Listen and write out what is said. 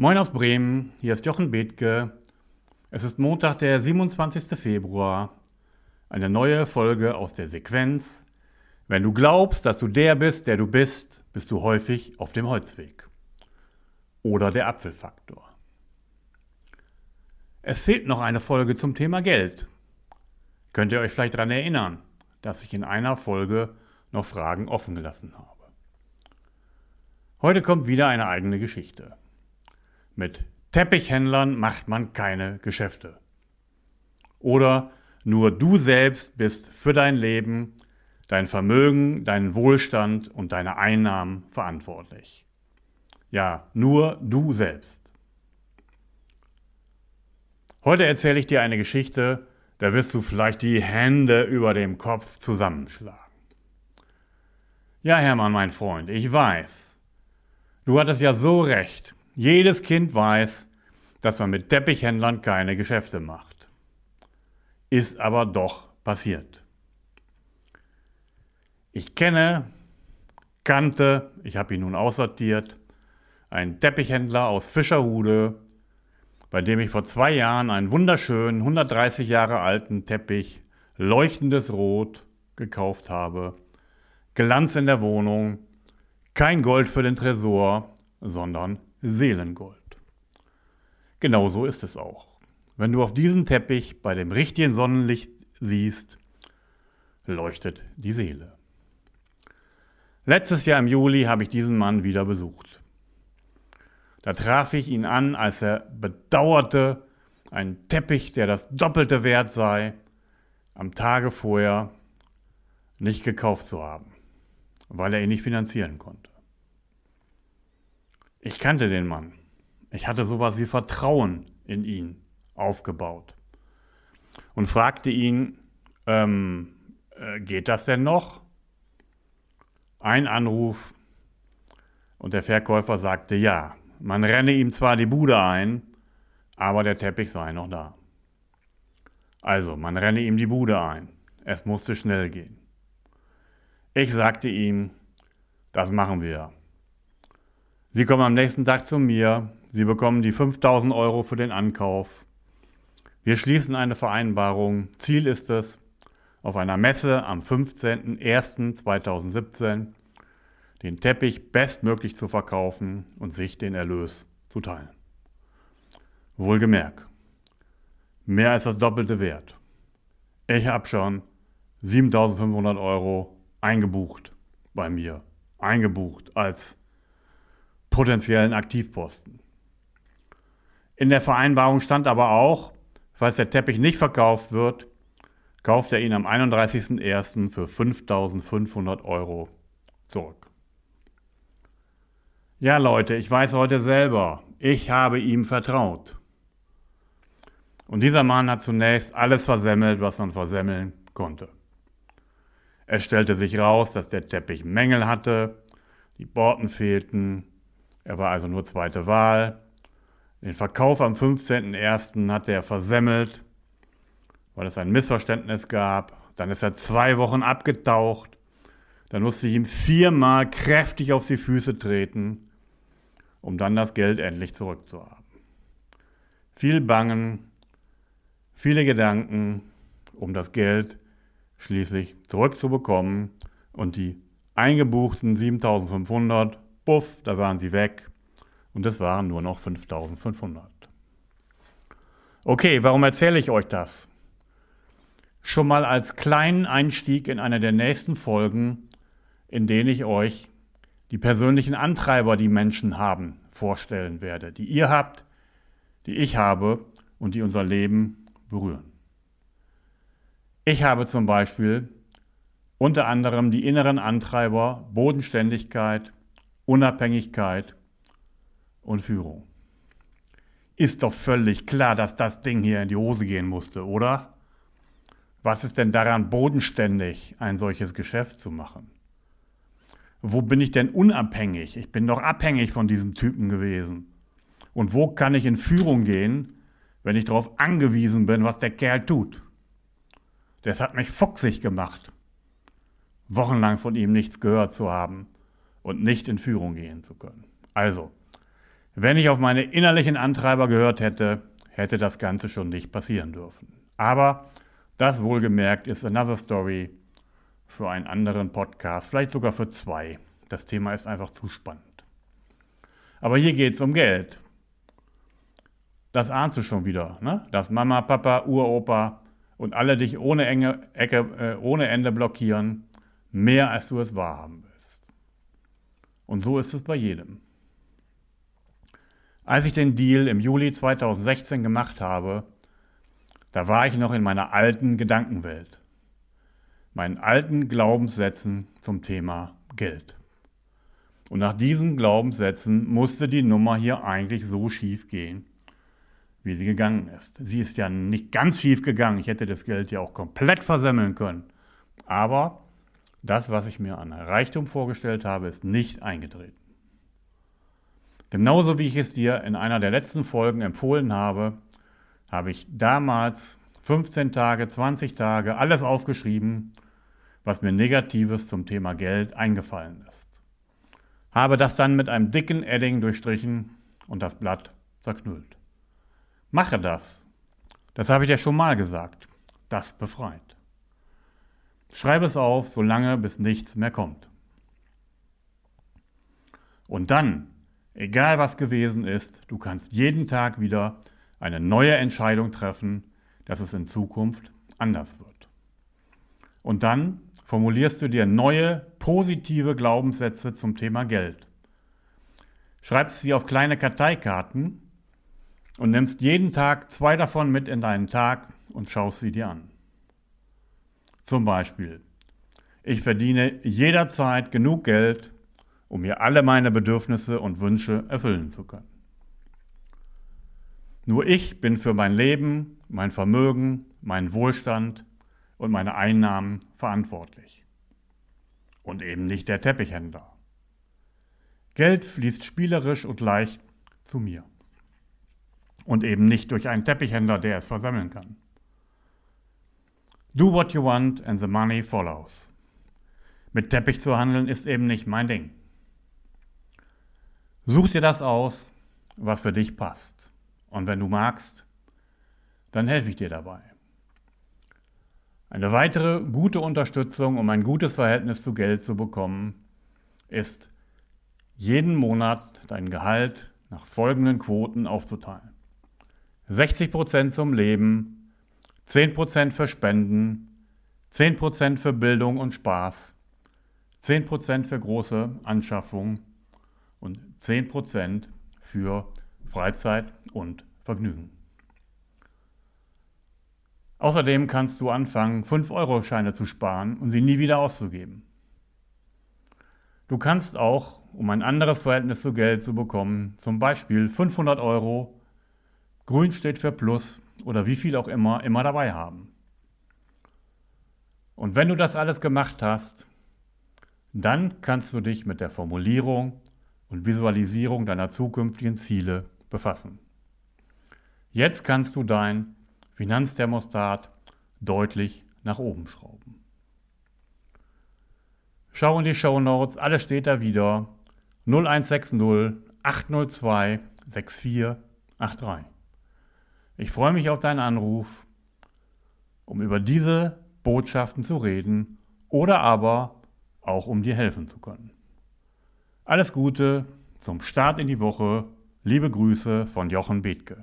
Moin aus Bremen, hier ist Jochen Bethke. Es ist Montag, der 27. Februar. Eine neue Folge aus der Sequenz. Wenn du glaubst, dass du der bist, der du bist, bist du häufig auf dem Holzweg. Oder der Apfelfaktor. Es fehlt noch eine Folge zum Thema Geld. Könnt ihr euch vielleicht daran erinnern, dass ich in einer Folge noch Fragen offen gelassen habe. Heute kommt wieder eine eigene Geschichte. Mit Teppichhändlern macht man keine Geschäfte. Oder nur du selbst bist für dein Leben, dein Vermögen, deinen Wohlstand und deine Einnahmen verantwortlich. Ja, nur du selbst. Heute erzähle ich dir eine Geschichte, da wirst du vielleicht die Hände über dem Kopf zusammenschlagen. Ja, Hermann, mein Freund, ich weiß. Du hattest ja so recht. Jedes Kind weiß, dass man mit Teppichhändlern keine Geschäfte macht. Ist aber doch passiert. Ich kenne, kannte, ich habe ihn nun aussortiert, einen Teppichhändler aus Fischerhude, bei dem ich vor zwei Jahren einen wunderschönen, 130 Jahre alten Teppich, leuchtendes Rot, gekauft habe. Glanz in der Wohnung, kein Gold für den Tresor, sondern Seelengold. Genauso ist es auch. Wenn du auf diesen Teppich bei dem richtigen Sonnenlicht siehst, leuchtet die Seele. Letztes Jahr im Juli habe ich diesen Mann wieder besucht. Da traf ich ihn an, als er bedauerte, einen Teppich, der das Doppelte wert sei, am Tage vorher nicht gekauft zu haben, weil er ihn nicht finanzieren konnte. Ich kannte den Mann. Ich hatte sowas wie Vertrauen in ihn aufgebaut und fragte ihn, ähm, äh, geht das denn noch? Ein Anruf und der Verkäufer sagte ja. Man renne ihm zwar die Bude ein, aber der Teppich sei noch da. Also, man renne ihm die Bude ein. Es musste schnell gehen. Ich sagte ihm, das machen wir. Sie kommen am nächsten Tag zu mir. Sie bekommen die 5000 Euro für den Ankauf. Wir schließen eine Vereinbarung. Ziel ist es, auf einer Messe am 15.01.2017 den Teppich bestmöglich zu verkaufen und sich den Erlös zu teilen. Wohlgemerkt, mehr als das Doppelte wert. Ich habe schon 7500 Euro eingebucht bei mir. Eingebucht als potenziellen Aktivposten. In der Vereinbarung stand aber auch, falls der Teppich nicht verkauft wird, kauft er ihn am 31.01. für 5.500 Euro zurück. Ja Leute, ich weiß heute selber, ich habe ihm vertraut. Und dieser Mann hat zunächst alles versemmelt, was man versemmeln konnte. Es stellte sich raus, dass der Teppich Mängel hatte, die Borten fehlten, er war also nur zweite Wahl. Den Verkauf am 15.01. hat er versemmelt, weil es ein Missverständnis gab. Dann ist er zwei Wochen abgetaucht. Dann musste ich ihm viermal kräftig auf die Füße treten, um dann das Geld endlich zurückzuhaben. Viel Bangen, viele Gedanken, um das Geld schließlich zurückzubekommen und die eingebuchten 7500 Buff, da waren sie weg und es waren nur noch 5500. Okay, warum erzähle ich euch das? Schon mal als kleinen Einstieg in eine der nächsten Folgen, in denen ich euch die persönlichen Antreiber, die Menschen haben, vorstellen werde, die ihr habt, die ich habe und die unser Leben berühren. Ich habe zum Beispiel unter anderem die inneren Antreiber Bodenständigkeit, Unabhängigkeit und Führung. Ist doch völlig klar, dass das Ding hier in die Hose gehen musste, oder? Was ist denn daran bodenständig, ein solches Geschäft zu machen? Wo bin ich denn unabhängig? Ich bin doch abhängig von diesem Typen gewesen. Und wo kann ich in Führung gehen, wenn ich darauf angewiesen bin, was der Kerl tut? Das hat mich fuchsig gemacht, wochenlang von ihm nichts gehört zu haben und nicht in Führung gehen zu können. Also, Wenn ich auf meine innerlichen Antreiber gehört hätte, hätte das Ganze schon nicht passieren dürfen. Aber das wohlgemerkt ist another story für einen anderen Podcast, vielleicht sogar für zwei. Das Thema ist einfach zu spannend. Aber hier geht es um Geld. Das ahnst du schon wieder, ne? dass Mama, Papa, Uropa und alle dich ohne, enge, Ecke, äh, ohne Ende blockieren, mehr als du es wahrhaben willst. Und so ist es bei jedem. Als ich den Deal im Juli 2016 gemacht habe, da war ich noch in meiner alten Gedankenwelt, meinen alten Glaubenssätzen zum Thema Geld. Und nach diesen Glaubenssätzen musste die Nummer hier eigentlich so schief gehen, wie sie gegangen ist. Sie ist ja nicht ganz schief gegangen. Ich hätte das Geld ja auch komplett versemmeln können. Aber das, was ich mir an Reichtum vorgestellt habe, ist nicht eingetreten. Genauso wie ich es dir in einer der letzten Folgen empfohlen habe, habe ich damals 15 Tage, 20 Tage alles aufgeschrieben, was mir Negatives zum Thema Geld eingefallen ist. Habe das dann mit einem dicken Edding durchstrichen und das Blatt zerknüllt. Mache das. Das habe ich dir schon mal gesagt. Das befreit. Schreibe es auf, solange bis nichts mehr kommt. Und dann, egal was gewesen ist, du kannst jeden Tag wieder eine neue Entscheidung treffen, dass es in Zukunft anders wird. Und dann formulierst du dir neue positive Glaubenssätze zum Thema Geld. Schreibst sie auf kleine Karteikarten und nimmst jeden Tag zwei davon mit in deinen Tag und schaust sie dir an. Zum Beispiel, ich verdiene jederzeit genug Geld, um mir alle meine Bedürfnisse und Wünsche erfüllen zu können. Nur ich bin für mein Leben, mein Vermögen, meinen Wohlstand und meine Einnahmen verantwortlich. Und eben nicht der Teppichhändler. Geld fließt spielerisch und leicht zu mir und eben nicht durch einen Teppichhändler, der es versammeln kann. Do what you want and the money follows. Mit Teppich zu handeln ist eben nicht mein Ding. Such dir das aus, was für dich passt. Und wenn du magst, dann helfe ich dir dabei. Eine weitere gute Unterstützung, um ein gutes Verhältnis zu Geld zu bekommen, ist jeden Monat dein Gehalt nach folgenden Quoten aufzuteilen. 60% zum Leben, 10% für Spenden, 10% für Bildung und Spaß, 10% für große Anschaffungen und 10% für Freizeit und Vergnügen. Außerdem kannst du anfangen, 5-Euro-Scheine zu sparen und sie nie wieder auszugeben. Du kannst auch, um ein anderes Verhältnis zu Geld zu bekommen, zum Beispiel 500 Euro Grün steht für Plus oder wie viel auch immer, immer dabei haben. Und wenn du das alles gemacht hast, dann kannst du dich mit der Formulierung und Visualisierung deiner zukünftigen Ziele befassen. Jetzt kannst du dein Finanzthermostat deutlich nach oben schrauben. Schau in die Show Notes, alles steht da wieder. 0160 802 6483. Ich freue mich auf deinen Anruf, um über diese Botschaften zu reden oder aber auch um dir helfen zu können. Alles Gute zum Start in die Woche. Liebe Grüße von Jochen Bethke.